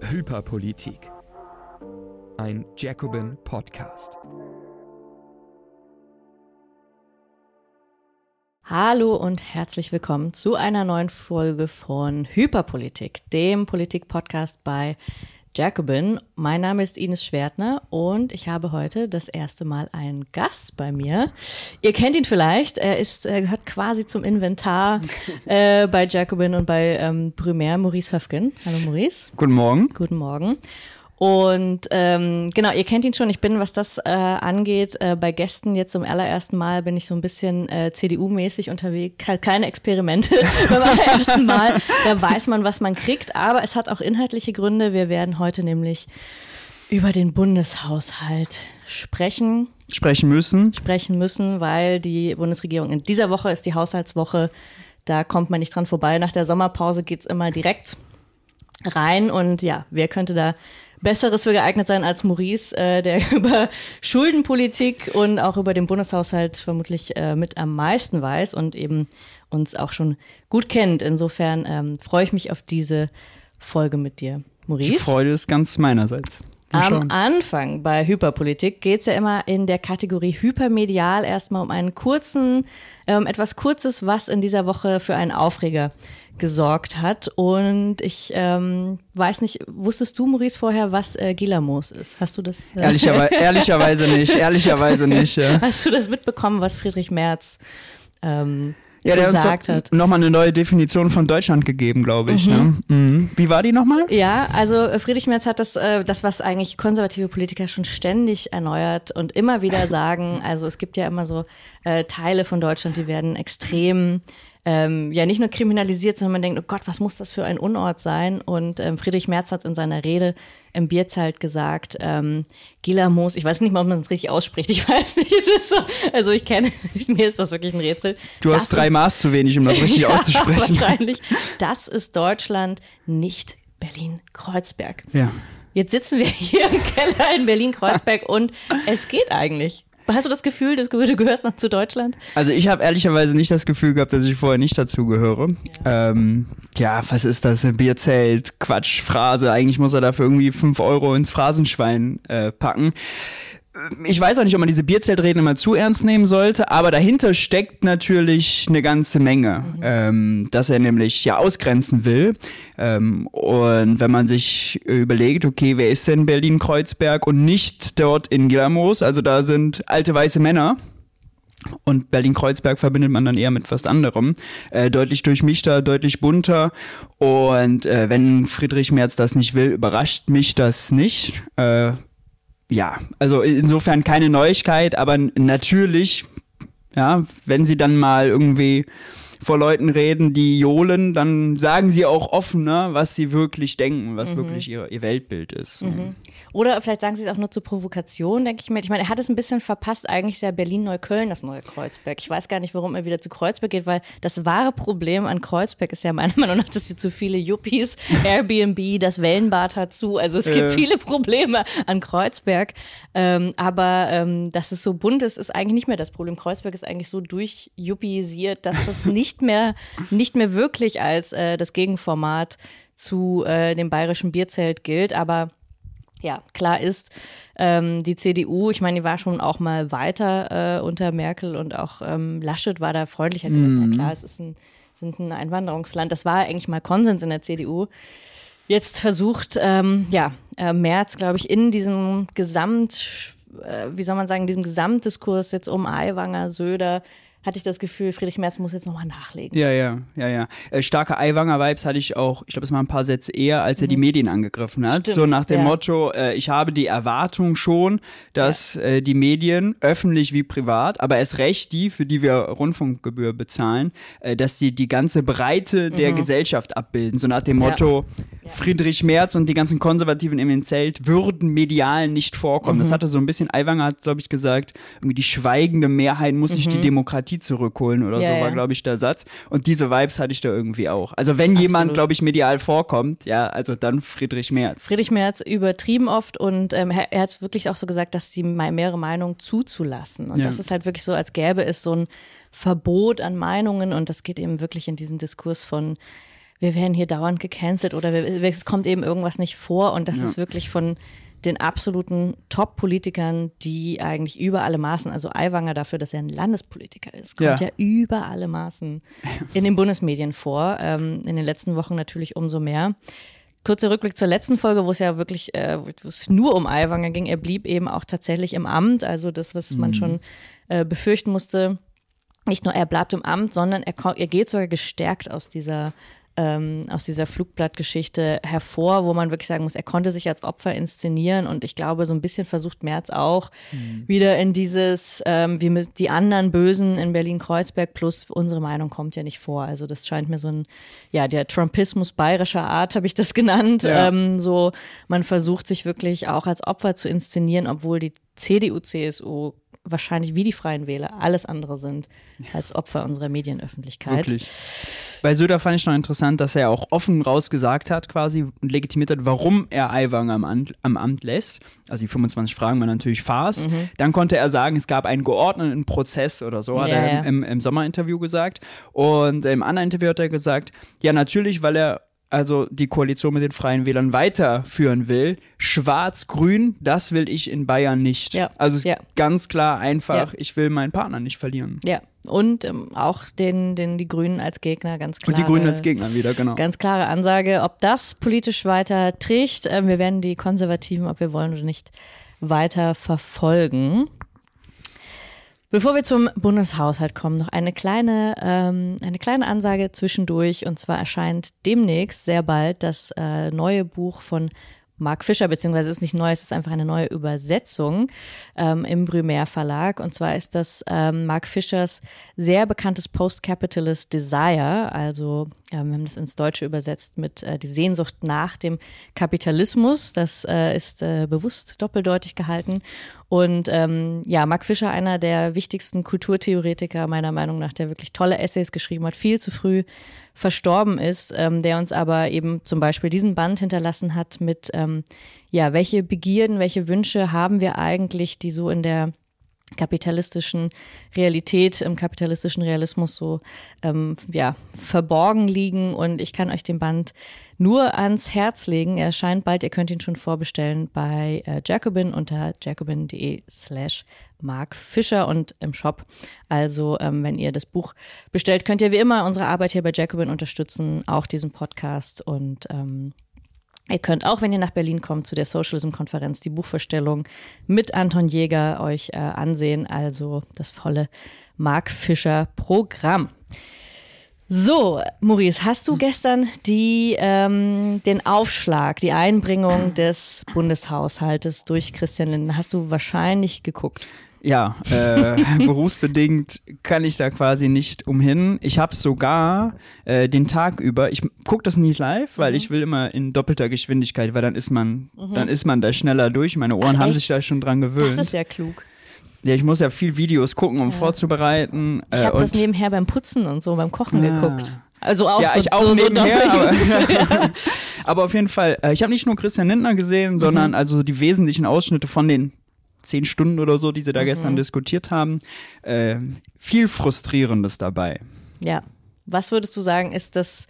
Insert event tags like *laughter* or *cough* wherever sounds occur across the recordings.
Hyperpolitik. Ein Jacobin Podcast. Hallo und herzlich willkommen zu einer neuen Folge von Hyperpolitik, dem Politik-Podcast bei Jacobin. Mein Name ist Ines Schwertner und ich habe heute das erste Mal einen Gast bei mir. Ihr kennt ihn vielleicht, er ist, er gehört quasi zum Inventar *laughs* äh, bei Jacobin und bei ähm, Brumaire, Maurice Höfgen. Hallo Maurice. Guten Morgen. Guten Morgen. Und ähm, genau, ihr kennt ihn schon. Ich bin, was das äh, angeht, äh, bei Gästen jetzt zum allerersten Mal bin ich so ein bisschen äh, CDU-mäßig unterwegs. Halt keine Experimente *laughs* beim allerersten Mal. Da weiß man, was man kriegt. Aber es hat auch inhaltliche Gründe. Wir werden heute nämlich über den Bundeshaushalt sprechen. Sprechen müssen. Sprechen müssen, weil die Bundesregierung in dieser Woche ist die Haushaltswoche. Da kommt man nicht dran vorbei. Nach der Sommerpause geht's immer direkt rein. Und ja, wer könnte da Besseres für geeignet sein als Maurice, äh, der *laughs* über Schuldenpolitik und auch über den Bundeshaushalt vermutlich äh, mit am meisten weiß und eben uns auch schon gut kennt. Insofern ähm, freue ich mich auf diese Folge mit dir. Maurice? Die Freude ist ganz meinerseits. Am Anfang bei Hyperpolitik geht es ja immer in der Kategorie Hypermedial erstmal um einen kurzen, ähm, etwas Kurzes, was in dieser Woche für einen Aufreger gesorgt hat. Und ich ähm, weiß nicht, wusstest du, Maurice, vorher, was äh, Gilamos ist? Hast du das? Äh Ehrlicherweise, *laughs* ehrlicherweise nicht, ehrlicherweise nicht. Ja. Hast du das mitbekommen, was Friedrich Merz ähm, ja, der gesagt uns hat. nochmal eine neue Definition von Deutschland gegeben, glaube ich. Ne? Mhm. Wie war die nochmal? Ja, also äh, Friedrich Merz hat das, äh, das, was eigentlich konservative Politiker schon ständig erneuert und immer wieder *laughs* sagen. Also es gibt ja immer so äh, Teile von Deutschland, die werden extrem ähm, ja nicht nur kriminalisiert, sondern man denkt, oh Gott, was muss das für ein Unort sein? Und ähm, Friedrich Merz hat in seiner Rede im Bierzelt gesagt, ähm, Gilamos, ich weiß nicht mal, ob man es richtig ausspricht, ich *laughs* weiß nicht, es ist so, also ich kenne, *laughs* mir ist das wirklich ein Rätsel. Du das hast drei ist, Maß zu wenig, um das richtig *laughs* ja, auszusprechen. Wahrscheinlich. Das ist Deutschland, nicht Berlin-Kreuzberg. Ja. Jetzt sitzen wir hier im Keller in Berlin-Kreuzberg und es geht eigentlich. Hast du das Gefühl, dass du gehörst noch zu Deutschland? Also ich habe ehrlicherweise nicht das Gefühl gehabt, dass ich vorher nicht dazu gehöre. Ja, ähm, ja was ist das? Ein Bierzelt, Quatsch, Phrase. Eigentlich muss er dafür irgendwie fünf Euro ins Phrasenschwein äh, packen ich weiß auch nicht, ob man diese Bierzeltreden immer zu ernst nehmen sollte, aber dahinter steckt natürlich eine ganze Menge, mhm. ähm, dass er nämlich ja ausgrenzen will. Ähm, und wenn man sich überlegt, okay, wer ist denn Berlin-Kreuzberg und nicht dort in Gilamos, also da sind alte weiße Männer, und Berlin-Kreuzberg verbindet man dann eher mit was anderem. Äh, deutlich durchmischter, deutlich bunter. Und äh, wenn Friedrich Merz das nicht will, überrascht mich das nicht. Äh, ja, also insofern keine Neuigkeit, aber natürlich, ja, wenn sie dann mal irgendwie vor Leuten reden, die johlen, dann sagen sie auch offener, was sie wirklich denken, was mhm. wirklich ihr, ihr Weltbild ist. Mhm. Oder vielleicht sagen sie es auch nur zur Provokation, denke ich mir. Ich meine, er hat es ein bisschen verpasst. Eigentlich ist ja Berlin-Neukölln das neue Kreuzberg. Ich weiß gar nicht, warum er wieder zu Kreuzberg geht, weil das wahre Problem an Kreuzberg ist ja meiner *laughs* Meinung nach, dass hier zu viele Yuppies, Airbnb, das Wellenbad hat zu. Also es gibt äh. viele Probleme an Kreuzberg. Ähm, aber ähm, dass es so bunt ist, ist eigentlich nicht mehr das Problem. Kreuzberg ist eigentlich so durchjuppisiert, dass das *laughs* nicht nicht mehr, nicht mehr wirklich als äh, das Gegenformat zu äh, dem bayerischen Bierzelt gilt. Aber ja, klar ist, ähm, die CDU, ich meine, die war schon auch mal weiter äh, unter Merkel und auch ähm, Laschet war da freundlicher. Mhm. Ja, klar, es ist ein, sind ein Einwanderungsland. Das war eigentlich mal Konsens in der CDU. Jetzt versucht, ähm, ja, äh, Merz, glaube ich, in diesem Gesamt, äh, wie soll man sagen, in diesem Gesamtdiskurs jetzt um Aiwanger, Söder, hatte ich das Gefühl, Friedrich Merz muss jetzt nochmal nachlegen. Ja, ja, ja, ja. Äh, starke Aiwanger-Vibes hatte ich auch, ich glaube, es waren ein paar Sätze eher, als er mhm. die Medien angegriffen hat. Stimmt, so nach dem ja. Motto, äh, ich habe die Erwartung schon, dass ja. äh, die Medien, öffentlich wie privat, aber erst recht die, für die wir Rundfunkgebühr bezahlen, äh, dass sie die ganze Breite der mhm. Gesellschaft abbilden. So nach dem Motto, ja. Friedrich Merz und die ganzen Konservativen im Zelt würden medial nicht vorkommen. Mhm. Das hatte so ein bisschen, Aiwanger hat, glaube ich, gesagt, irgendwie die schweigende Mehrheit muss sich die mhm. Demokratie Demokratie zurückholen oder Ja, so, war, glaube ich, der Satz. Und diese Vibes hatte ich da irgendwie auch. Also wenn jemand, Absolut. glaube ich, medial vorkommt, ja, also dann Friedrich Merz. Friedrich Merz übertrieben oft und ähm, er, er hat wirklich auch so gesagt, dass die me- mehrere Meinungen zuzulassen. Und Ja. das ist halt wirklich so, als gäbe es so ein Verbot an Meinungen und das geht eben wirklich in diesen Diskurs von wir werden hier dauernd gecancelt oder wir, es kommt eben irgendwas nicht vor und das Ja. ist wirklich von den absoluten Top-Politikern, die eigentlich über alle Maßen, also Aiwanger dafür, dass er ein Landespolitiker ist, kommt ja, Ja. über alle Maßen in den Bundesmedien vor. Ähm, in den letzten Wochen natürlich umso mehr. Kurzer Rückblick zur letzten Folge, wo es ja wirklich, äh, wo es nur um Aiwanger ging. Er blieb eben auch tatsächlich im Amt, also das, was man schon äh, befürchten musste. Nicht nur er bleibt im Amt, sondern er, er geht sogar gestärkt aus dieser ähm, aus dieser Flugblattgeschichte hervor, wo man wirklich sagen muss, er konnte sich als Opfer inszenieren und ich glaube, so ein bisschen versucht Merz auch wieder in dieses, ähm, wie mit die anderen Bösen in Berlin-Kreuzberg plus unsere Meinung kommt ja nicht vor. Also das scheint mir so ein, ja, der Trumpismus bayerischer Art habe ich das genannt. Ja. Ähm, so, man versucht sich wirklich auch als Opfer zu inszenieren, obwohl die CDU, CSU wahrscheinlich wie die Freien Wähler alles andere sind als Opfer unserer Medienöffentlichkeit. Wirklich. Bei Söder fand ich noch interessant, dass er auch offen rausgesagt hat, quasi und legitimiert hat, warum er Aiwanger am, Amt- am Amt lässt. Also die 25 Fragen waren natürlich Farce. Mhm. Dann konnte er sagen, es gab einen geordneten Prozess oder so, hat Ja, er ja. Im, im Sommerinterview gesagt. Und im anderen Interview hat er gesagt, ja natürlich, weil er also die Koalition mit den Freien Wählern weiterführen will. Schwarz-Grün, das will ich in Bayern nicht. Ja, Also ja. ganz klar einfach, Ja. ich will meinen Partner nicht verlieren. Ja, und ähm, auch den, den, die Grünen als Gegner, ganz klar. Und die Grünen als Gegner wieder, genau. Ganz klare Ansage, ob das politisch weiter trägt. Ähm, wir werden die Konservativen, ob wir wollen oder nicht, weiter verfolgen. Bevor wir zum Bundeshaushalt kommen, noch eine kleine, ähm, eine kleine Ansage zwischendurch. Und zwar erscheint demnächst sehr bald das äh, neue Buch von Mark Fischer, beziehungsweise ist nicht neu, es ist einfach eine neue Übersetzung ähm, im Brumaire Verlag. Und zwar ist das ähm, Mark Fischers sehr bekanntes Post-Capitalist Desire, also ähm, wir haben das ins Deutsche übersetzt mit äh, die Sehnsucht nach dem Kapitalismus. Das äh, ist äh, bewusst doppeldeutig gehalten. Und ähm, ja, Mark Fischer, einer der wichtigsten Kulturtheoretiker meiner Meinung nach, der wirklich tolle Essays geschrieben hat, viel zu früh verstorben ist, ähm, der uns aber eben zum Beispiel diesen Band hinterlassen hat mit, ähm, ja, welche Begierden, welche Wünsche haben wir eigentlich, die so in der kapitalistischen Realität, im kapitalistischen Realismus so ähm, ja, verborgen liegen. Und ich kann euch den Band nur ans Herz legen. Er erscheint bald, ihr könnt ihn schon vorbestellen bei äh, Jacobin unter jacobin.de slash Mark Fischer und im Shop. Also, ähm, wenn ihr das Buch bestellt, könnt ihr wie immer unsere Arbeit hier bei Jacobin unterstützen, auch diesen Podcast und ähm, Ihr könnt auch, wenn ihr nach Berlin kommt, zu der Socialism-Konferenz die Buchvorstellung mit Anton Jäger euch äh, ansehen. Also das volle Mark Fischer-Programm. So, Maurice, hast du gestern die, ähm, den Aufschlag, die Einbringung des Bundeshaushaltes durch Christian Lindner, hast du wahrscheinlich geguckt? Ja, äh, *laughs* berufsbedingt kann ich da quasi nicht umhin. Ich habe sogar äh, den Tag über, ich gucke das nie live, weil Mhm. ich will immer in doppelter Geschwindigkeit, weil dann ist man, dann ist man da schneller durch. Meine Ohren Ach, haben echt? sich da schon dran gewöhnt. Das ist ja klug. ja, ich muss ja viel Videos gucken, um vorzubereiten. Ich äh, habe das nebenher beim Putzen und so, beim Kochen Ah. geguckt. Also auch ja, so, ich auch so, so nebenher, doppelt- aber, *laughs* *laughs* aber auf jeden Fall, äh, ich habe nicht nur Christian Lindner gesehen, sondern Mhm. also die wesentlichen Ausschnitte von den zehn Stunden oder so, die sie da Mhm. gestern diskutiert haben. Äh, viel Frustrierendes dabei. Ja. Was würdest du sagen, ist das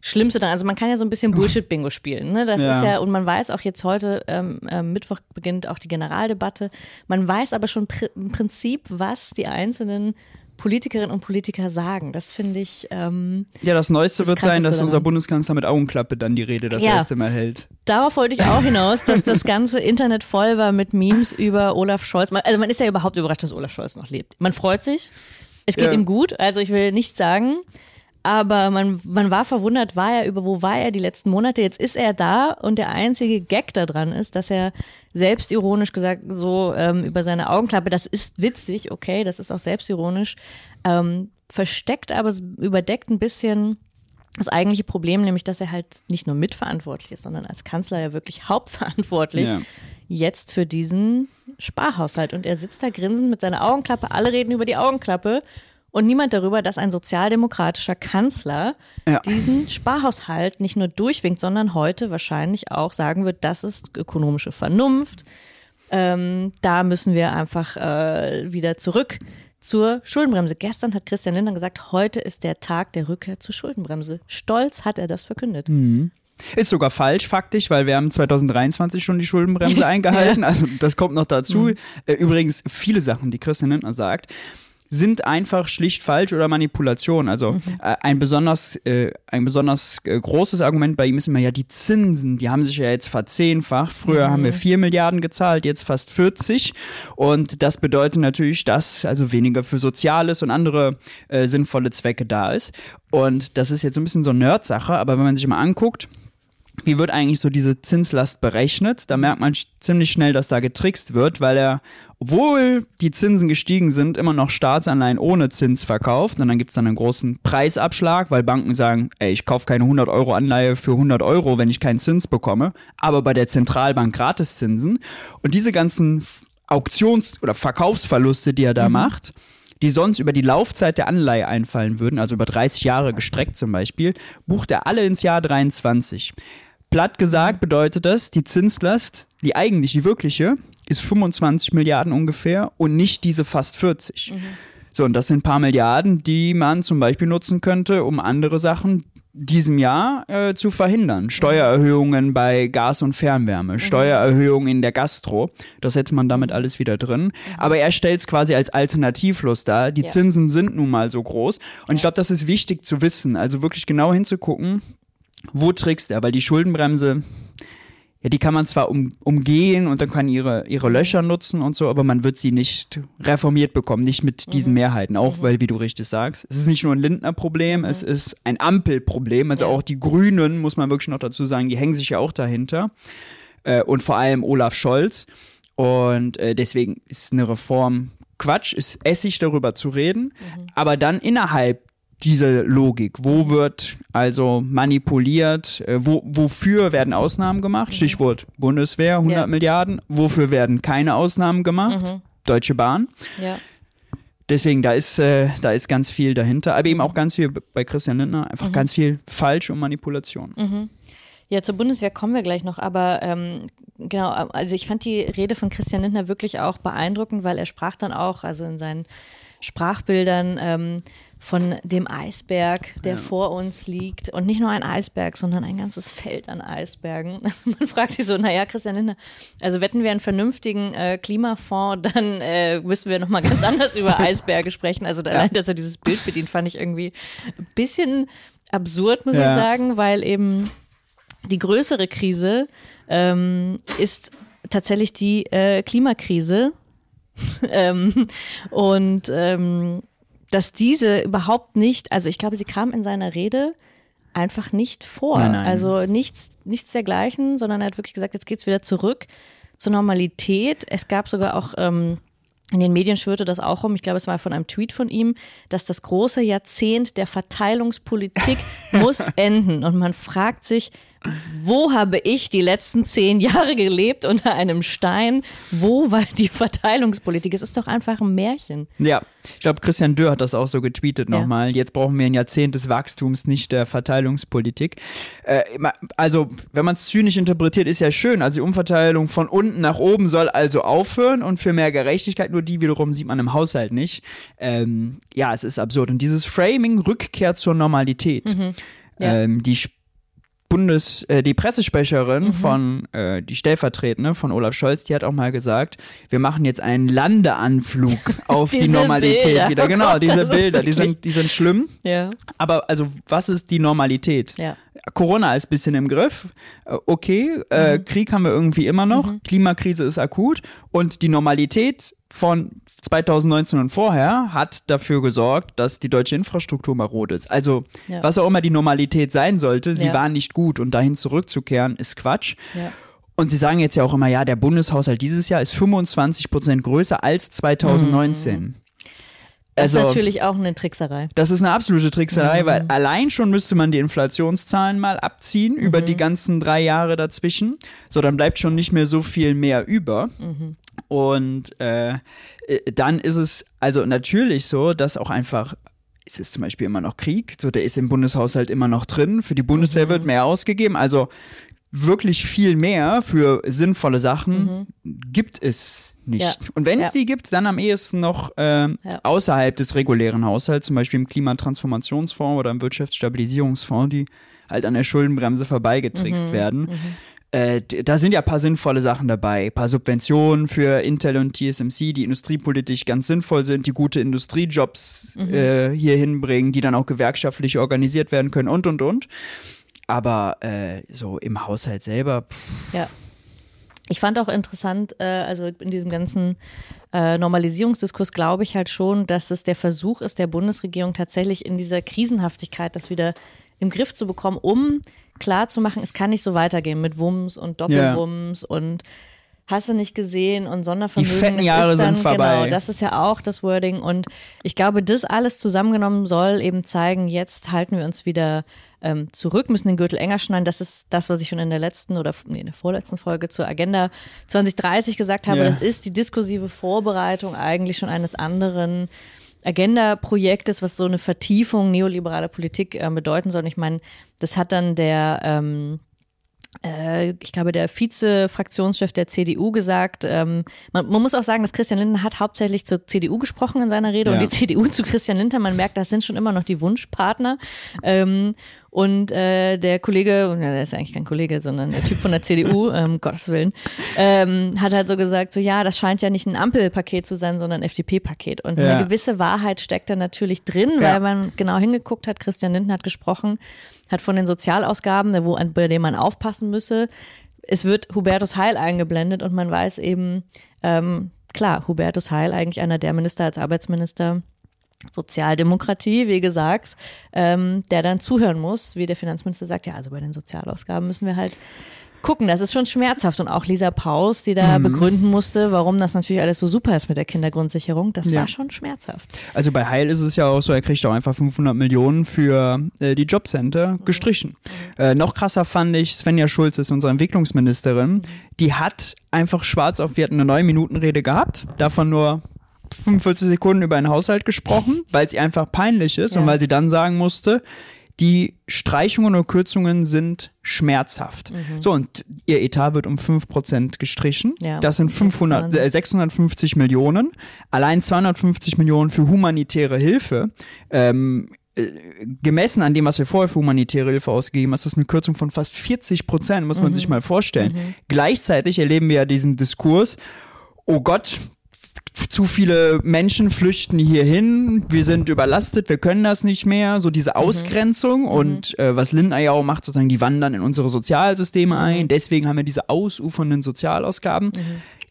Schlimmste daran? Also man kann ja so ein bisschen Bullshit-Bingo spielen. Ne? Das Ja. ist ja, und man weiß auch jetzt heute, ähm, ähm, Mittwoch beginnt auch die Generaldebatte. Man weiß aber schon pr im Prinzip, was die einzelnen Politikerinnen und Politiker sagen. Das finde ich, ähm, Ja, das Neueste Das wird sein, dass unser. Bundeskanzler mit Augenklappe dann die Rede das Ja. erste Mal hält. darauf wollte ich auch hinaus, dass das *laughs* ganze Internet voll war mit Memes über Olaf Scholz. Man- Also man ist ja überhaupt überrascht, dass Olaf Scholz noch lebt. Man freut sich. Es geht Ja. ihm gut. Also ich will nichts sagen. Aber man, man war verwundert, war er über, wo war er die letzten Monate? Jetzt ist er da und der einzige Gag daran ist, dass er selbstironisch gesagt so ähm, über seine Augenklappe, das ist witzig, okay, das ist auch selbstironisch, ähm, versteckt, aber überdeckt ein bisschen das eigentliche Problem, nämlich dass er halt nicht nur mitverantwortlich ist, sondern als Kanzler ja wirklich hauptverantwortlich Ja. jetzt für diesen Sparhaushalt. Und er sitzt da grinsend mit seiner Augenklappe, alle reden über die Augenklappe und niemand darüber, dass ein sozialdemokratischer Kanzler Ja. diesen Sparhaushalt nicht nur durchwinkt, sondern heute wahrscheinlich auch sagen wird, das ist ökonomische Vernunft. Ähm, da müssen wir einfach äh, wieder zurück zur Schuldenbremse. Gestern hat Christian Lindner gesagt, heute ist der Tag der Rückkehr zur Schuldenbremse. Stolz hat er das verkündet. Ist sogar falsch, faktisch, weil wir haben 2023 schon die Schuldenbremse *laughs* eingehalten. Also das kommt noch dazu. Äh, Übrigens, viele Sachen, die Christian Lindner sagt, sind einfach schlicht falsch oder Manipulation. Also äh, ein besonders, äh, ein besonders äh, großes Argument bei ihm ist immer ja die Zinsen, die haben sich ja jetzt verzehnfacht. Früher haben wir 4 Milliarden gezahlt, jetzt fast 40. Und das bedeutet natürlich, dass also weniger für Soziales und andere äh, sinnvolle Zwecke da ist. Und das ist jetzt so ein bisschen so eine Nerd-Sache, aber wenn man sich mal anguckt, wie wird eigentlich so diese Zinslast berechnet? Da merkt man ziemlich schnell, dass da getrickst wird, weil er, obwohl die Zinsen gestiegen sind, immer noch Staatsanleihen ohne Zins verkauft. Und dann gibt's dann einen großen Preisabschlag, weil Banken sagen, ey, ich kaufe keine 100 Euro Anleihe für 100 Euro, wenn ich keinen Zins bekomme. Aber bei der Zentralbank Gratiszinsen. Und diese ganzen Auktions- oder Verkaufsverluste, die er da macht, die sonst über die Laufzeit der Anleihe einfallen würden, also über 30 Jahre gestreckt zum Beispiel, bucht er alle ins Jahr 23. Platt gesagt bedeutet das, die Zinslast, die eigentlich, die wirkliche, ist 25 Milliarden ungefähr und nicht diese fast 40. So, und das sind ein paar Milliarden, die man zum Beispiel nutzen könnte, um andere Sachen diesem Jahr äh, zu verhindern. Steuererhöhungen bei Gas und Fernwärme, Steuererhöhungen in der Gastro. Das hätte man damit alles wieder drin. Aber er stellt es quasi als alternativlos dar. Die Ja. Zinsen sind nun mal so groß. Und ich glaube, das ist wichtig zu wissen. Also wirklich genau hinzugucken, wo trickst er? Weil die Schuldenbremse, ja, die kann man zwar um, umgehen und dann kann ihre, ihre Löcher nutzen und so, aber man wird sie nicht reformiert bekommen, nicht mit diesen Mehrheiten. Auch weil, wie du richtig sagst, es ist nicht nur ein Lindner-Problem, es ist ein Ampelproblem. Also Ja. auch die Grünen, muss man wirklich noch dazu sagen, die hängen sich ja auch dahinter. Äh, und vor allem Olaf Scholz. Und äh, deswegen ist eine Reform Quatsch, ist Essig darüber zu reden, aber dann innerhalb dieser Logik, wo wird also manipuliert, äh, wo, wofür werden Ausnahmen gemacht, Stichwort Bundeswehr, 100 Ja. Milliarden, wofür werden keine Ausnahmen gemacht, Deutsche Bahn. Ja. Deswegen, da ist, äh, da ist ganz viel dahinter, aber eben auch ganz viel bei Christian Lindner, einfach ganz viel falsch und Manipulation. Ja, zur Bundeswehr kommen wir gleich noch, aber ähm, genau, also ich fand die Rede von Christian Lindner wirklich auch beeindruckend, weil er sprach dann auch, also in seinen Sprachbildern ähm, von dem Eisberg, der vor uns liegt. Und nicht nur ein Eisberg, sondern ein ganzes Feld an Eisbergen. *laughs* Man fragt sich so, naja, Christian Lindner, also wetten wir einen vernünftigen äh, Klimafonds, dann äh, müssen wir nochmal ganz anders über *laughs* Eisberge sprechen. Also allein, dass er dieses Bild bedient, fand ich irgendwie ein bisschen absurd, muss Ja. ich sagen, weil eben die größere Krise ähm, ist tatsächlich die äh, Klimakrise. *laughs* ähm, und ähm, dass diese überhaupt nicht, also ich glaube, sie kam in seiner Rede einfach nicht vor. Nein, nein. Also nichts, nichts dergleichen, sondern er hat wirklich gesagt, jetzt geht's wieder zurück zur Normalität. Es gab sogar auch ähm, in den Medien schwirrte das auch rum, ich glaube, es war von einem Tweet von ihm, dass das große Jahrzehnt der Verteilungspolitik *laughs* muss enden. Und man fragt sich, wo habe ich die letzten zehn Jahre gelebt unter einem Stein? Wo war die Verteilungspolitik? Es ist doch einfach ein Märchen. Ja, ich glaube, Christian Dürr hat das auch so getweetet Ja. nochmal. Jetzt brauchen wir ein Jahrzehnt des Wachstums, nicht der Verteilungspolitik. Äh, also, wenn man es zynisch interpretiert, ist ja schön. Also die Umverteilung von unten nach oben soll also aufhören und für mehr Gerechtigkeit, nur die wiederum sieht man im Haushalt nicht. Ähm, ja, es ist absurd. Und dieses Framing, Rückkehr zur Normalität, Mhm. Ja. ähm, die Sp- Bundes, äh, die Pressesprecherin Mhm. von, äh, die Stellvertretende von Olaf Scholz, die hat auch mal gesagt, wir machen jetzt einen Landeanflug *laughs* auf die Normalität Bilder. wieder. Oh Genau, Gott, diese Bilder, die sind, die sind schlimm. Ja. Aber also, was ist die Normalität? Ja. Corona ist ein bisschen im Griff. Äh, Okay, äh, Mhm. Krieg haben wir irgendwie immer noch. Klimakrise ist akut. Und die Normalität von 2019 und vorher hat dafür gesorgt, dass die deutsche Infrastruktur marode ist. Also, Ja. was auch immer die Normalität sein sollte, sie Ja. war nicht gut. Und dahin zurückzukehren, ist Quatsch. Ja. Und sie sagen jetzt ja auch immer, ja, der Bundeshaushalt dieses Jahr ist 25 Prozent größer als 2019. Das Also, ist natürlich auch eine Trickserei. das ist eine absolute Trickserei, Mhm. weil allein schon müsste man die Inflationszahlen mal abziehen über Mhm. die ganzen drei Jahre dazwischen. So, dann bleibt schon nicht mehr so viel mehr über. Mhm. Und äh, äh, dann ist es also natürlich so, dass auch einfach es ist zum Beispiel immer noch Krieg, so der ist im Bundeshaushalt immer noch drin. Für die Bundeswehr wird mehr ausgegeben. Also wirklich viel mehr für sinnvolle Sachen gibt es nicht. Ja. Und wenn es Ja. die gibt, dann am ehesten noch ähm, Ja. außerhalb des regulären Haushalts, zum Beispiel im Klimatransformationsfonds oder im Wirtschaftsstabilisierungsfonds, die halt an der Schuldenbremse vorbeigetrickst Mhm. werden. Äh, d- da sind ja ein paar sinnvolle Sachen dabei. Ein paar Subventionen für Intel und TSMC, die industriepolitisch ganz sinnvoll sind, die gute Industriejobs Mhm. äh, hier hinbringen, die dann auch gewerkschaftlich organisiert werden können und, und, und. Aber äh, so im Haushalt selber, pff, Ja. Ich fand auch interessant, äh, also in diesem ganzen äh, Normalisierungsdiskurs glaube ich halt schon, dass es der Versuch ist, der Bundesregierung tatsächlich in dieser Krisenhaftigkeit das wieder im Griff zu bekommen, um klarzumachen, es kann nicht so weitergehen mit Wumms und Doppelwumms und hast du nicht gesehen und Sondervermögen. Die fetten Jahre ist dann, sind vorbei. Genau, das ist ja auch das Wording und ich glaube, das alles zusammengenommen soll eben zeigen, jetzt halten wir uns wieder ähm, zurück, müssen den Gürtel enger schneiden. Das ist das, was ich schon in der letzten oder nee, in der vorletzten Folge zur Agenda 2030 gesagt habe. Ja. Das ist die diskursive Vorbereitung eigentlich schon eines anderen Agenda-Projektes, was so eine Vertiefung neoliberaler Politik äh, bedeuten soll. Und ich meine, das hat dann der ähm, äh, ich glaube, der Vize-Fraktionschef der CDU gesagt, ähm, man, man muss auch sagen, dass Christian Lindner hat hauptsächlich zur CDU gesprochen in seiner Rede Ja. und die *laughs* CDU zu Christian Lindner, man merkt, das sind schon immer noch die Wunschpartner. Ähm, und äh, der Kollege, ja, der ist eigentlich kein Kollege, sondern der Typ von der CDU, *laughs* ähm, Gottes Willen, ähm, hat halt so gesagt, so ja, das scheint ja nicht ein Ampelpaket zu sein, sondern ein FDP-Paket. Und Ja. eine gewisse Wahrheit steckt da natürlich drin, Ja. weil man genau hingeguckt hat, Christian Lindner hat gesprochen, hat von den Sozialausgaben, wo, bei denen man aufpassen müsse. Es wird Hubertus Heil eingeblendet und man weiß eben, ähm, klar, Hubertus Heil, eigentlich einer der Minister als Arbeitsminister, Sozialdemokratie, wie gesagt, ähm, der dann zuhören muss, wie der Finanzminister sagt, ja, also bei den Sozialausgaben müssen wir halt gucken. Das ist schon schmerzhaft. Und auch Lisa Paus, die da begründen musste, warum das natürlich alles so super ist mit der Kindergrundsicherung, das Ja. war schon schmerzhaft. Also bei Heil ist es ja auch so, er kriegt auch einfach 500 Millionen für äh, die Jobcenter gestrichen. Äh, noch krasser fand ich, Svenja Schulz ist unsere Entwicklungsministerin, die hat einfach schwarz auf, wir hatten eine 9-Minuten-Rede gehabt, davon nur 45 Sekunden über einen Haushalt gesprochen, weil sie einfach peinlich ist und Ja. weil sie dann sagen musste, die Streichungen oder Kürzungen sind schmerzhaft. So, und ihr Etat wird um 5% gestrichen. Ja, das sind das ist 500, Wahnsinn. äh, 650 Millionen. Allein 250 Millionen für humanitäre Hilfe. Ähm, äh, gemessen an dem, was wir vorher für humanitäre Hilfe ausgegeben haben, ist das eine Kürzung von fast 40 Prozent, muss man sich mal vorstellen. Gleichzeitig erleben wir ja diesen Diskurs, oh Gott, zu viele Menschen flüchten hierhin, wir sind überlastet, wir können das nicht mehr, so diese Ausgrenzung und äh, was auch macht, sozusagen, die wandern in unsere Sozialsysteme ein, deswegen haben wir diese ausufernden Sozialausgaben,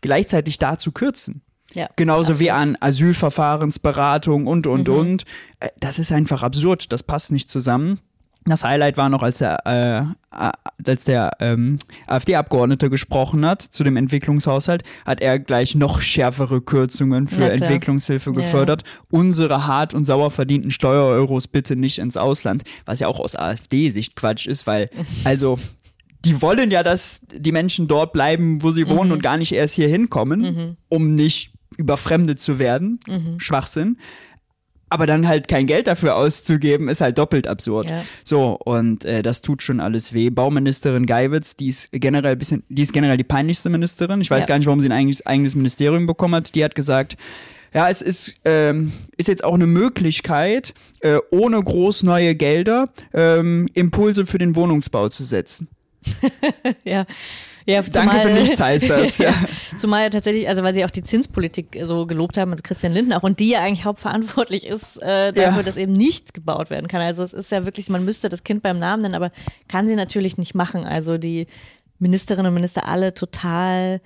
gleichzeitig da zu kürzen. Ja, Genauso wie an Asylverfahrensberatung und, und, und. Äh, Das ist einfach absurd. Das passt nicht zusammen. Das Highlight war noch, als der, äh, äh, als der ähm, AfD-Abgeordnete gesprochen hat zu dem Entwicklungshaushalt, hat er gleich noch schärfere Kürzungen für. Entwicklungshilfe Ja. gefördert. Unsere hart und sauer verdienten Steuereuros bitte nicht ins Ausland, was ja auch aus AfD-Sicht Quatsch ist, weil *laughs* also die wollen ja, dass die Menschen dort bleiben, wo sie wohnen und gar nicht erst hier hinkommen, um nicht überfremdet zu werden. Schwachsinn. Aber dann halt kein Geld dafür auszugeben, ist halt doppelt absurd. Ja. So, und äh, das tut schon alles weh. Bauministerin Geiwitz, die ist generell bisschen, die ist generell die peinlichste Ministerin. Ich weiß Ja. gar nicht, warum sie ein eigenes, eigenes Ministerium bekommen hat. Die hat gesagt, ja, es ist, ähm, ist jetzt auch eine Möglichkeit, äh, ohne groß neue Gelder ähm, Impulse für den Wohnungsbau zu setzen. *laughs* Ja. Ja, Danke für nichts heißt das. Ja. *laughs* Zumal ja tatsächlich, also weil sie auch die Zinspolitik so gelobt haben, also Christian Lindner auch, und die ja eigentlich hauptverantwortlich ist äh, dafür, Ja. dass eben nicht gebaut werden kann. Also es ist ja wirklich, man müsste das Kind beim Namen nennen, aber kann sie natürlich nicht machen. Also die Ministerinnen und Minister alle total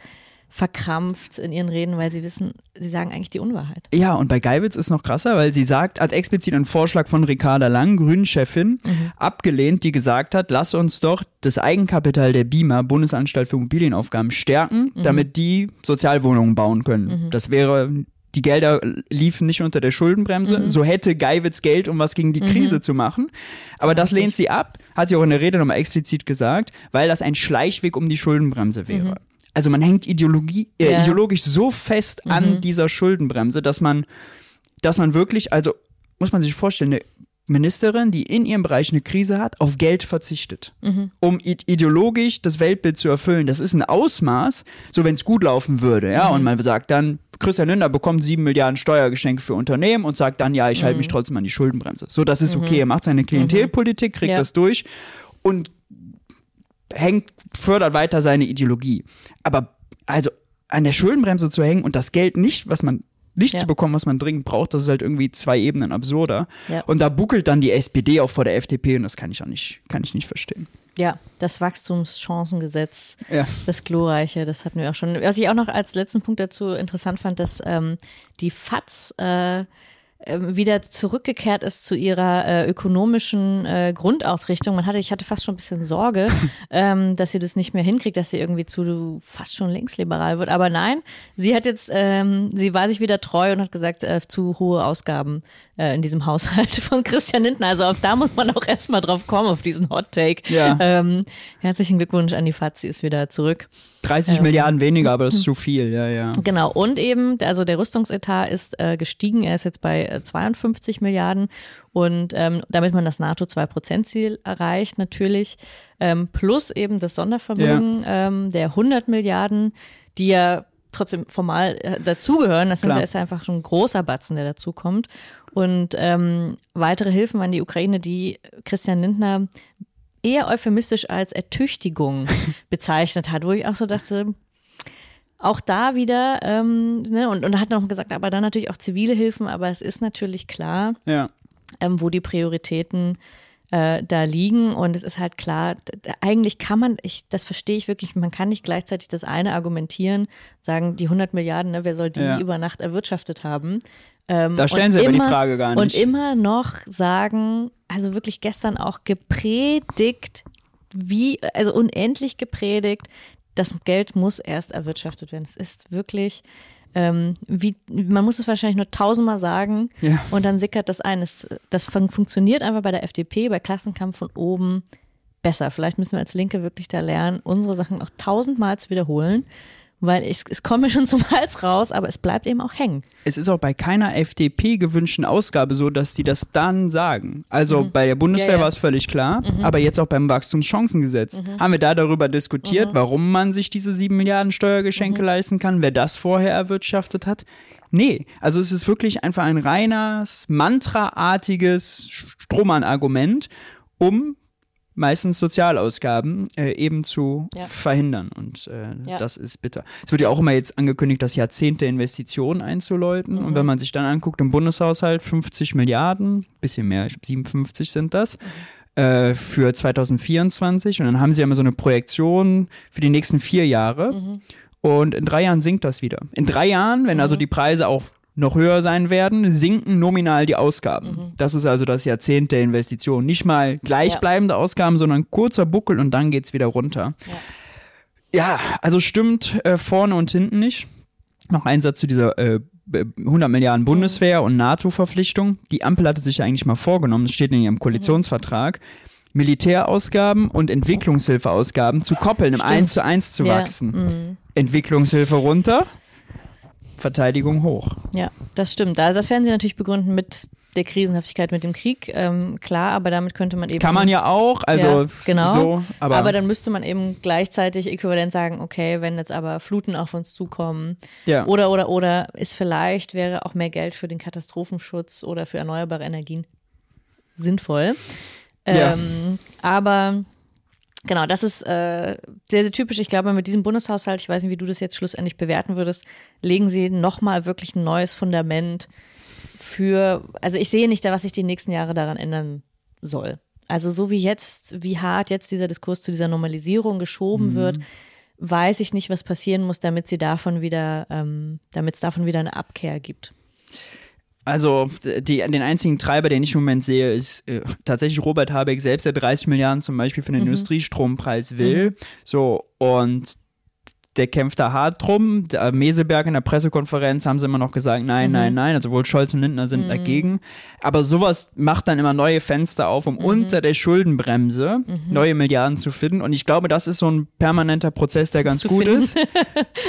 verkrampft in ihren Reden, weil sie wissen, sie sagen eigentlich die Unwahrheit. Ja, und bei Geibitz ist noch krasser, weil sie sagt, hat explizit einen Vorschlag von Ricarda Lang, Grünen-Chefin, abgelehnt, die gesagt hat, lass uns doch das Eigenkapital der BIMA, Bundesanstalt für Immobilienaufgaben, stärken, damit die Sozialwohnungen bauen können. Das wäre die Gelder liefen nicht unter der Schuldenbremse. So hätte Geiwitz Geld, um was gegen die Krise zu machen. Aber das lehnt sie ab, hat sie auch in der Rede nochmal explizit gesagt, weil das ein Schleichweg um die Schuldenbremse wäre. Also man hängt Ideologie, äh, Ja. ideologisch so fest an dieser Schuldenbremse, dass man, dass man wirklich, also muss man sich vorstellen, eine Ministerin, die in ihrem Bereich eine Krise hat, auf Geld verzichtet, um i- ideologisch das Weltbild zu erfüllen. Das ist ein Ausmaß, so wenn es gut laufen würde, ja, und man sagt dann, Christian Lindner bekommt sieben Milliarden Steuergeschenke für Unternehmen und sagt dann, ja, ich halte mich trotzdem an die Schuldenbremse. So, das ist okay. Er macht seine Klientelpolitik, kriegt Ja. das durch und hängt, fördert weiter seine Ideologie. Aber also an der Schuldenbremse zu hängen und das Geld nicht, was man nicht Ja. zu bekommen, was man dringend braucht, das ist halt irgendwie zwei Ebenen absurder. Ja. Und da buckelt dann die SPD auch vor der FDP und das kann ich auch nicht, kann ich nicht verstehen. Ja, das Wachstumschancengesetz, Ja. das glorreiche, das hatten wir auch schon. Was ich auch noch als letzten Punkt dazu interessant fand, dass ähm, die FAZ äh, wieder zurückgekehrt ist zu ihrer äh, ökonomischen äh, Grundausrichtung. Man hatte, ich hatte fast schon ein bisschen Sorge, *laughs* ähm, dass sie das nicht mehr hinkriegt, dass sie irgendwie zu fast schon linksliberal wird. Aber nein, sie hat jetzt, ähm, sie war sich wieder treu und hat gesagt, äh, zu hohe Ausgaben äh, in diesem Haushalt *laughs* von Christian Lindner. Also auf da muss man auch erstmal drauf kommen, auf diesen Hot Take. Ja. Ähm, herzlichen Glückwunsch an die FAZ, sie ist wieder zurück. 30 Milliarden weniger, aber das ist *laughs* zu viel, ja, ja. Genau, und eben, also der Rüstungsetat ist äh, gestiegen, er ist jetzt bei 52 Milliarden. Und ähm, damit man das NATO-2%-Ziel erreicht natürlich, ähm, plus eben das Sondervermögen ähm, der 100 Milliarden, die ja trotzdem formal äh, dazugehören, das sind, Klar. ist einfach schon ein großer Batzen, der dazukommt. Und ähm, weitere Hilfen an die Ukraine, die Christian Lindner eher euphemistisch als Ertüchtigung *laughs* bezeichnet hat, wo ich auch so dachte, auch da wieder, ähm, ne, und, und hat noch gesagt, aber dann natürlich auch zivile Hilfen, aber es ist natürlich klar, Ja. ähm, wo die Prioritäten äh, da liegen. Und es ist halt klar, eigentlich kann man, ich, das verstehe ich wirklich, man kann nicht gleichzeitig das eine argumentieren, sagen, die 100 Milliarden, ne, wer soll die Ja. über Nacht erwirtschaftet haben? Ähm, Da stellen sie aber die immer- Frage gar nicht. Und immer noch sagen, also wirklich gestern auch gepredigt, wie, also unendlich gepredigt, das Geld muss erst erwirtschaftet werden. Es ist wirklich, ähm, wie, man muss es wahrscheinlich nur tausendmal sagen Ja. und dann sickert das ein. Es, das fun funktioniert einfach bei der FDP, bei Klassenkampf von oben besser. Vielleicht müssen wir als Linke wirklich da lernen, unsere Sachen auch tausendmal zu wiederholen, weil ich, es kommt mir schon zum *laughs* Hals raus, aber es bleibt eben auch hängen. Es ist auch bei keiner FDP gewünschten Ausgabe so, dass die das dann sagen. Also bei der Bundeswehr Mhm. Ja, ja. war es völlig klar, aber jetzt auch beim Wachstumschancengesetz haben wir da darüber diskutiert, Mhm. warum man sich diese sieben Milliarden Steuergeschenke leisten kann, wer das vorher erwirtschaftet hat. Nee, also es ist wirklich einfach ein reines, mantraartiges Strohmann-Argument, um meistens Sozialausgaben äh, eben zu Ja. verhindern. Und äh, Ja. das ist bitter. Es wird ja auch immer jetzt angekündigt, das Jahrzehnte Investitionen einzuläuten. Und wenn man sich dann anguckt, im Bundeshaushalt 50 Milliarden, bisschen mehr, ich glaub, 57 sind das. äh, Für 2024 und dann haben sie ja immer so eine Projektion für die nächsten vier Jahre und in drei Jahren sinkt das wieder. In drei Jahren, wenn also die Preise auch noch höher sein werden, sinken nominal die Ausgaben. Das ist also das Jahrzehnt der Investition. Nicht mal gleichbleibende Ausgaben, sondern kurzer Buckel und dann geht's wieder runter. Ja, also stimmt äh, vorne und hinten nicht. Noch ein Satz zu dieser äh, b- 100 Milliarden Bundeswehr und NATO-Verpflichtung. Die Ampel hatte sich ja eigentlich mal vorgenommen, das steht in ihrem Koalitionsvertrag, Militärausgaben und Entwicklungshilfeausgaben zu koppeln, im Stimmt. 1 zu 1 zu Ja, wachsen. Entwicklungshilfe runter, Verteidigung hoch. Ja, das stimmt. Also das werden sie natürlich begründen mit der Krisenhaftigkeit mit dem Krieg, ähm, klar, aber damit könnte man eben. Kann man ja auch, also Ja, genau. so, aber, aber dann müsste man eben gleichzeitig äquivalent sagen, okay, wenn jetzt aber Fluten auf uns zukommen ja. oder oder oder ist vielleicht wäre auch mehr Geld für den Katastrophenschutz oder für erneuerbare Energien sinnvoll. Ja. Ähm, aber genau, das ist äh, sehr, sehr typisch. Ich glaube, mit diesem Bundeshaushalt, ich weiß nicht, wie du das jetzt schlussendlich bewerten würdest, legen sie nochmal wirklich ein neues Fundament für, also ich sehe nicht, was sich die nächsten Jahre daran ändern soll. Also so wie jetzt, wie hart jetzt dieser Diskurs zu dieser Normalisierung geschoben wird, weiß ich nicht, was passieren muss, damit sie davon wieder, ähm, damit es davon wieder eine Abkehr gibt. Also die, den einzigen Treiber, den ich im Moment sehe, ist äh, tatsächlich Robert Habeck selbst, der 30 Milliarden zum Beispiel für den Mhm. Industriestrompreis will. So, und der kämpft da hart drum. Der Meseberg in der Pressekonferenz haben sie immer noch gesagt, Mhm. nein, nein, nein. Also wohl Scholz und Lindner sind dagegen. Aber sowas macht dann immer neue Fenster auf, Mhm. um unter der Schuldenbremse neue Milliarden zu finden. Und ich glaube, das ist so ein permanenter Prozess, der ganz Zu gut finden. ist,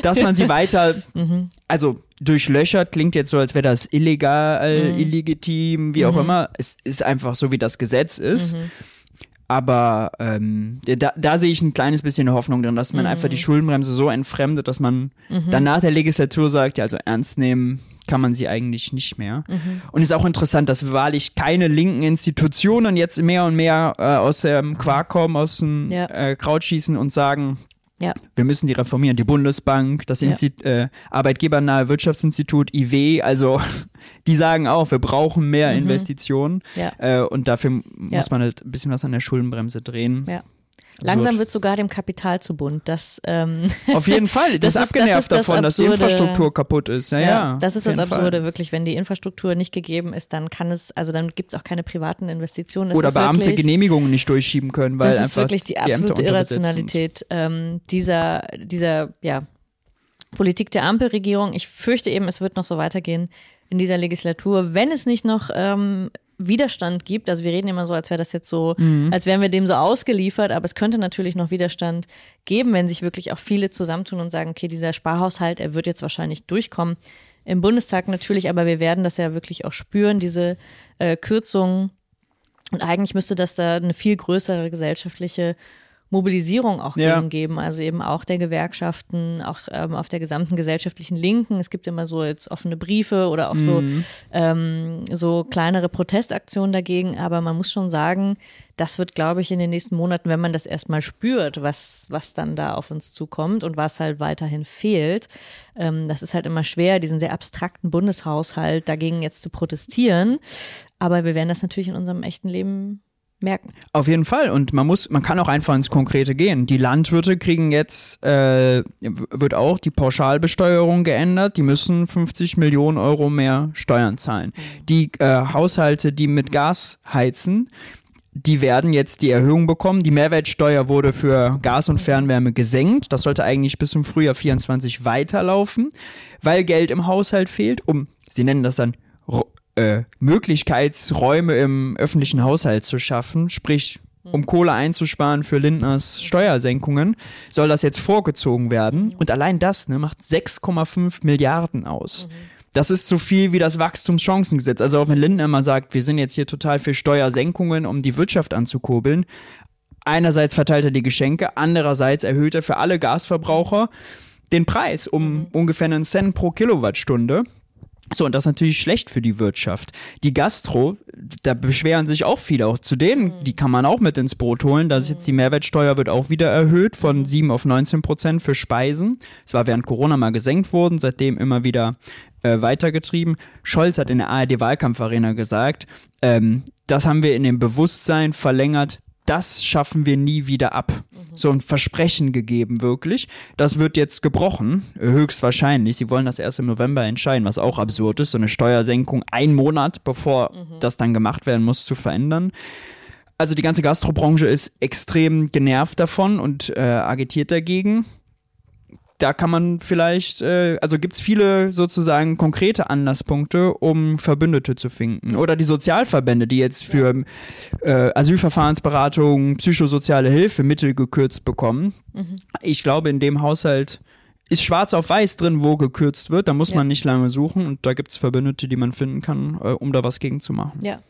dass man sie weiter, *laughs* Mhm. also durchlöchert, klingt jetzt so, als wäre das illegal, Mhm. illegitim, wie auch immer. Es ist einfach so, wie das Gesetz ist. Mhm. Aber ähm, da, da sehe ich ein kleines bisschen Hoffnung drin, dass man Mhm. einfach die Schuldenbremse so entfremdet, dass man dann nach der Legislatur sagt, ja, also ernst nehmen kann man sie eigentlich nicht mehr. Mhm. Und ist auch interessant, dass wahrlich keine linken Institutionen jetzt mehr und mehr äh, aus dem Quark kommen, aus dem Ja. äh, Kraut schießen und sagen, Ja. wir müssen die reformieren. Die Bundesbank, das Ja. Insti äh, Arbeitgebernahe Wirtschaftsinstitut, IW, also *laughs* die sagen auch, wir brauchen mehr Investitionen. Mhm. Ja. Äh, und dafür Ja. muss man halt ein bisschen was an der Schuldenbremse drehen. Ja. Langsam wird sogar dem Kapital zu bunt. Das, ähm, *laughs* Auf jeden Fall. *laughs* Das, Das ist ist- das abgenervt ist das davon, dass die Absurde. Infrastruktur kaputt ist. Ja, ja. das ist das jeden Fall. Absurde, wirklich. Wenn die Infrastruktur nicht gegeben ist, dann kann es, also dann gibt es auch keine privaten Investitionen. Das Oder Beamte wirklich, Genehmigungen nicht durchschieben können, weil Das ist einfach wirklich die absolute sind. Irrationalität ähm, dieser, dieser, ja, Politik der Ampelregierung. Ich fürchte eben, es wird noch so weitergehen in dieser Legislatur, wenn es nicht noch ähm, Widerstand gibt. Also wir reden immer so, als wäre das jetzt so, Mhm. als wären wir dem so ausgeliefert, aber es könnte natürlich noch Widerstand geben, wenn sich wirklich auch viele zusammentun und sagen, okay, dieser Sparhaushalt, er wird jetzt wahrscheinlich durchkommen. Im Bundestag natürlich, aber wir werden das ja wirklich auch spüren, diese äh, Kürzungen. Und eigentlich müsste das da eine viel größere gesellschaftliche Mobilisierung auch Ja. geben, also eben auch der Gewerkschaften, auch ähm, auf der gesamten gesellschaftlichen Linken. Es gibt immer so jetzt offene Briefe oder auch so, ähm, so kleinere Protestaktionen dagegen, aber man muss schon sagen, das wird, glaube ich, in den nächsten Monaten, wenn man das erstmal spürt, was, was dann da auf uns zukommt und was halt weiterhin fehlt, ähm, das ist halt immer schwer, diesen sehr abstrakten Bundeshaushalt dagegen jetzt zu protestieren. Aber wir werden das natürlich in unserem echten Leben merken. Auf jeden Fall. Und man muss, man kann auch einfach ins Konkrete gehen. Die Landwirte kriegen jetzt, äh, wird auch die Pauschalbesteuerung geändert. Die müssen 50 Millionen Euro mehr Steuern zahlen. Die äh, Haushalte, die mit Gas heizen, die werden jetzt die Erhöhung bekommen. Die Mehrwertsteuer wurde für Gas und Fernwärme gesenkt. Das sollte eigentlich bis zum Frühjahr 24 weiterlaufen, weil Geld im Haushalt fehlt, um, sie nennen das dann, äh, Möglichkeitsräume im öffentlichen Haushalt zu schaffen, sprich um Kohle einzusparen für Lindners Steuersenkungen, soll das jetzt vorgezogen werden. Und allein das ne, macht 6,5 Milliarden aus. Das ist so viel wie das Wachstumschancengesetz. Also auch wenn Lindner mal sagt, wir sind jetzt hier total für Steuersenkungen, um die Wirtschaft anzukurbeln. Einerseits verteilt er die Geschenke, andererseits erhöht er für alle Gasverbraucher den Preis um ungefähr einen Cent pro Kilowattstunde. So, und das ist natürlich schlecht für die Wirtschaft. Die Gastro, da beschweren sich auch viele, auch zu denen, die kann man auch mit ins Boot holen. Da ist jetzt die Mehrwertsteuer wird auch wieder erhöht von 7 auf 19 Prozent für Speisen. Es war während Corona mal gesenkt worden, seitdem immer wieder äh, weitergetrieben. Scholz hat in der ARD-Wahlkampfarena gesagt, ähm, das haben wir in dem Bewusstsein verlängert, das schaffen wir nie wieder ab. So ein Versprechen gegeben, wirklich. Das wird jetzt gebrochen, höchstwahrscheinlich. Sie wollen das erst im November entscheiden, was auch absurd ist, so eine Steuersenkung einen Monat, bevor das dann gemacht werden muss, zu verändern. Also die ganze Gastrobranche ist extrem genervt davon und äh, agitiert dagegen. Da kann man vielleicht, äh, also gibt es viele sozusagen konkrete Anlasspunkte, um Verbündete zu finden. Oder die Sozialverbände, die jetzt für äh, Asylverfahrensberatung, psychosoziale Hilfe Mittel gekürzt bekommen. Ich glaube, in dem Haushalt ist schwarz auf weiß drin, wo gekürzt wird. Da muss Ja. man nicht lange suchen und da gibt es Verbündete, die man finden kann, äh, um da was gegen zu machen. Ja.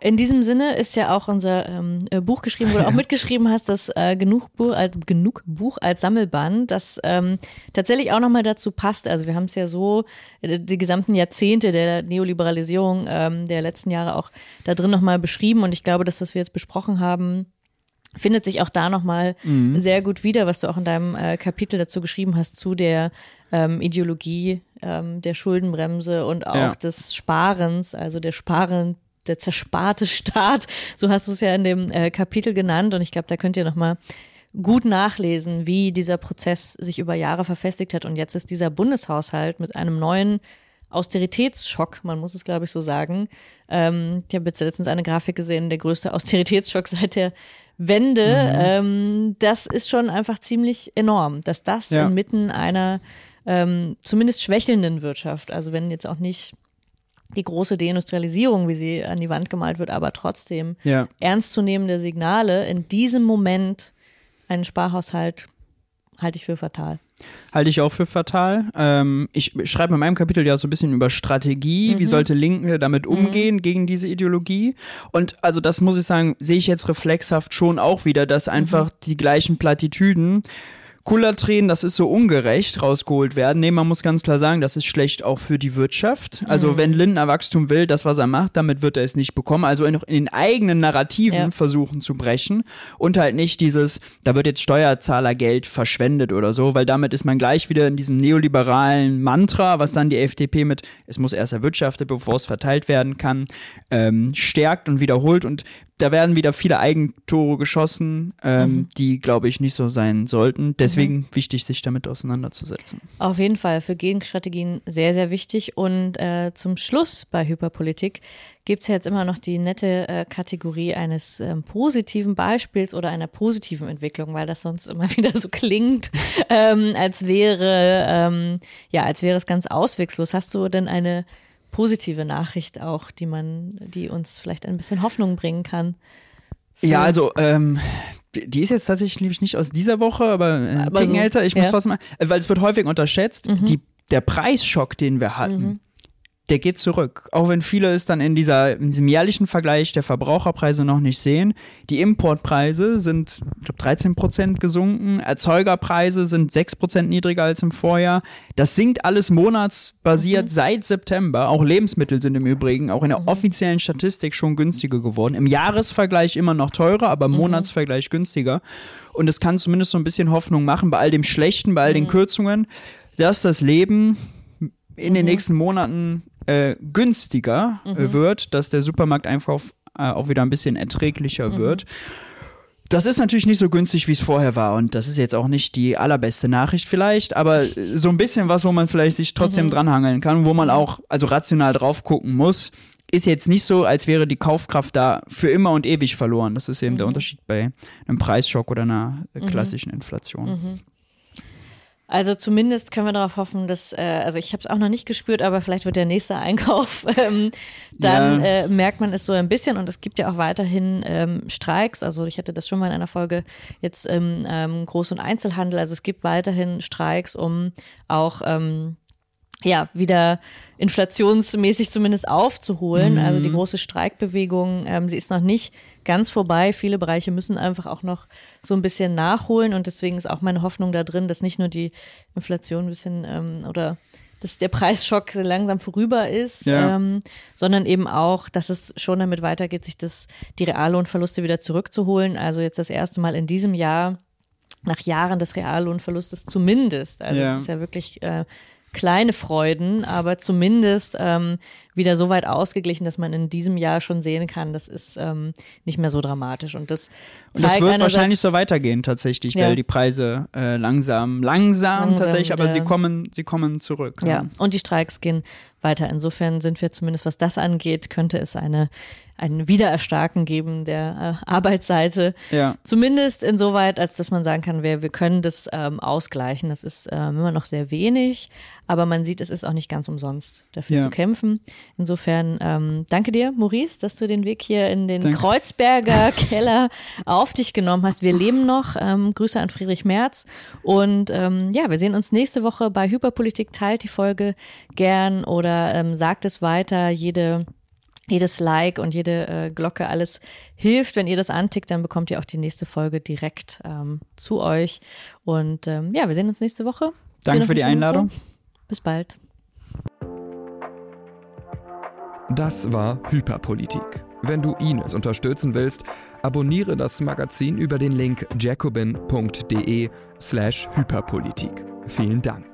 In diesem Sinne ist ja auch unser ähm, äh, Buch geschrieben, wo du auch *laughs* mitgeschrieben hast, das äh, genug, Buch, als, genug Buch als Sammelband, das ähm, tatsächlich auch nochmal dazu passt. Also wir haben es ja so, äh, die gesamten Jahrzehnte der Neoliberalisierung ähm, der letzten Jahre auch da drin nochmal beschrieben und ich glaube, das, was wir jetzt besprochen haben, findet sich auch da nochmal sehr gut wieder, was du auch in deinem äh, Kapitel dazu geschrieben hast, zu der ähm, Ideologie ähm, der Schuldenbremse und auch Ja. des Sparens, also der Sparen, der zersparte Staat, so hast du es ja in dem äh, Kapitel genannt und ich glaube, da könnt ihr nochmal gut nachlesen, wie dieser Prozess sich über Jahre verfestigt hat und jetzt ist dieser Bundeshaushalt mit einem neuen Austeritätsschock, man muss es glaube ich so sagen. Ähm, ich habe jetzt letztens eine Grafik gesehen, der größte Austeritätsschock *laughs* seit der Wende. Ähm, das ist schon einfach ziemlich enorm, dass das Ja. inmitten einer ähm, zumindest schwächelnden Wirtschaft, also wenn jetzt auch nicht die große Deindustrialisierung, wie sie an die Wand gemalt wird, aber trotzdem Ja. ernstzunehmende Signale in diesem Moment einen Sparhaushalt halte ich für fatal. Halte ich auch für fatal. Ähm, ich schreibe in meinem Kapitel ja so ein bisschen über Strategie. Wie sollte Linke damit umgehen gegen diese Ideologie? Und also das muss ich sagen, sehe ich jetzt reflexhaft schon auch wieder, dass einfach die gleichen Plattitüden Kullertränen, das ist so ungerecht, rausgeholt werden. Nee, man muss ganz klar sagen, das ist schlecht auch für die Wirtschaft. Also wenn Lindner Wachstum will, das, was er macht, damit wird er es nicht bekommen. Also in, in den eigenen Narrativen Ja. versuchen zu brechen und halt nicht dieses, da wird jetzt Steuerzahlergeld verschwendet oder so, weil damit ist man gleich wieder in diesem neoliberalen Mantra, was dann die FDP mit, es muss erst erwirtschaftet, bevor es verteilt werden kann, ähm, stärkt und wiederholt und da werden wieder viele Eigentore geschossen, ähm, die, glaube ich, nicht so sein sollten. Deswegen wichtig, sich damit auseinanderzusetzen. Auf jeden Fall für Gegenstrategien sehr, sehr wichtig. Und äh, zum Schluss bei Hyperpolitik gibt es ja jetzt immer noch die nette äh, Kategorie eines ähm, positiven Beispiels oder einer positiven Entwicklung, weil das sonst immer *laughs* wieder so klingt, ähm, als wäre, ähm, ja, als wäre es ganz auswegslos. Hast du denn eine positive Nachricht auch, die man, die uns vielleicht ein bisschen Hoffnung bringen kann? Ja, also ähm, die ist jetzt tatsächlich nicht aus dieser Woche, aber, äh, ein Aber so, älter. Ich muss ja. trotzdem mal, äh, weil es wird häufig unterschätzt, die, der Preisschock, den wir hatten, der geht zurück. Auch wenn viele es dann in, dieser, in diesem jährlichen Vergleich der Verbraucherpreise noch nicht sehen. Die Importpreise sind, ich glaube, 13 Prozent gesunken. Erzeugerpreise sind 6 Prozent niedriger als im Vorjahr. Das sinkt alles monatsbasiert seit September. Auch Lebensmittel sind im Übrigen auch in der offiziellen Statistik schon günstiger geworden. Im Jahresvergleich immer noch teurer, aber im Monatsvergleich günstiger. Und es kann zumindest so ein bisschen Hoffnung machen bei all dem Schlechten, bei all den Kürzungen, dass das Leben in den nächsten Monaten äh, günstiger äh, wird, dass der Supermarkteinkauf äh, auch wieder ein bisschen erträglicher wird. Das ist natürlich nicht so günstig, wie es vorher war. Und das ist jetzt auch nicht die allerbeste Nachricht vielleicht, aber so ein bisschen was, wo man vielleicht sich trotzdem dranhangeln kann, wo man auch also rational drauf gucken muss. Ist jetzt nicht so, als wäre die Kaufkraft da für immer und ewig verloren. Das ist eben der Unterschied bei einem Preisschock oder einer äh, klassischen Inflation. Also zumindest können wir darauf hoffen, dass, äh, also ich habe es auch noch nicht gespürt, aber vielleicht wird der nächste Einkauf, *laughs* ähm, dann Ja. äh, merkt man es so ein bisschen und es gibt ja auch weiterhin ähm, Streiks, also ich hatte das schon mal in einer Folge jetzt im ähm, Groß- und Einzelhandel, also es gibt weiterhin Streiks, um auch ähm, ja, wieder inflationsmäßig zumindest aufzuholen. Also die große Streikbewegung, ähm, sie ist noch nicht ganz vorbei. Viele Bereiche müssen einfach auch noch so ein bisschen nachholen und deswegen ist auch meine Hoffnung da drin, dass nicht nur die Inflation ein bisschen ähm, oder dass der Preisschock langsam vorüber ist, Ja. ähm, sondern eben auch, dass es schon damit weitergeht, sich das, die Reallohnverluste wieder zurückzuholen. Also jetzt das erste Mal in diesem Jahr nach Jahren des Reallohnverlustes zumindest. Also Ja. es ist ja wirklich äh, kleine Freuden, aber zumindest ähm, wieder so weit ausgeglichen, dass man in diesem Jahr schon sehen kann, das ist ähm, nicht mehr so dramatisch. Und das Und das wird wahrscheinlich so weitergehen tatsächlich, Ja. weil die Preise äh, langsam, langsam, Langsam tatsächlich, aber sie kommen, sie kommen zurück. Ja, und die Streiks gehen weiter. Insofern sind wir zumindest, was das angeht, könnte es eine, ein Wiedererstarken geben der äh, Arbeitsseite. Ja. Zumindest insoweit, als dass man sagen kann, wir, wir können das ähm, ausgleichen. Das ist ähm, immer noch sehr wenig, aber man sieht, es ist auch nicht ganz umsonst, dafür Ja. zu kämpfen. Insofern ähm, danke dir, Maurice, dass du den Weg hier in den Danke. Kreuzberger *laughs* Keller auf dich genommen hast. Wir leben noch. Ähm, Grüße an Friedrich Merz. Und ähm, ja, wir sehen uns nächste Woche bei Hyperpolitik. Teilt die Folge gern oder ähm, sagt es weiter. Jede jedes Like und jede äh, Glocke, alles hilft. Wenn ihr das antickt, dann bekommt ihr auch die nächste Folge direkt ähm, zu euch. Und ähm, ja, wir sehen uns nächste Woche. Danke für die Einladung. Woche. Bis bald. Das war Hyperpolitik. Wenn du Ines unterstützen willst, abonniere das Magazin über den Link jacobin.de slash Hyperpolitik. Vielen Dank.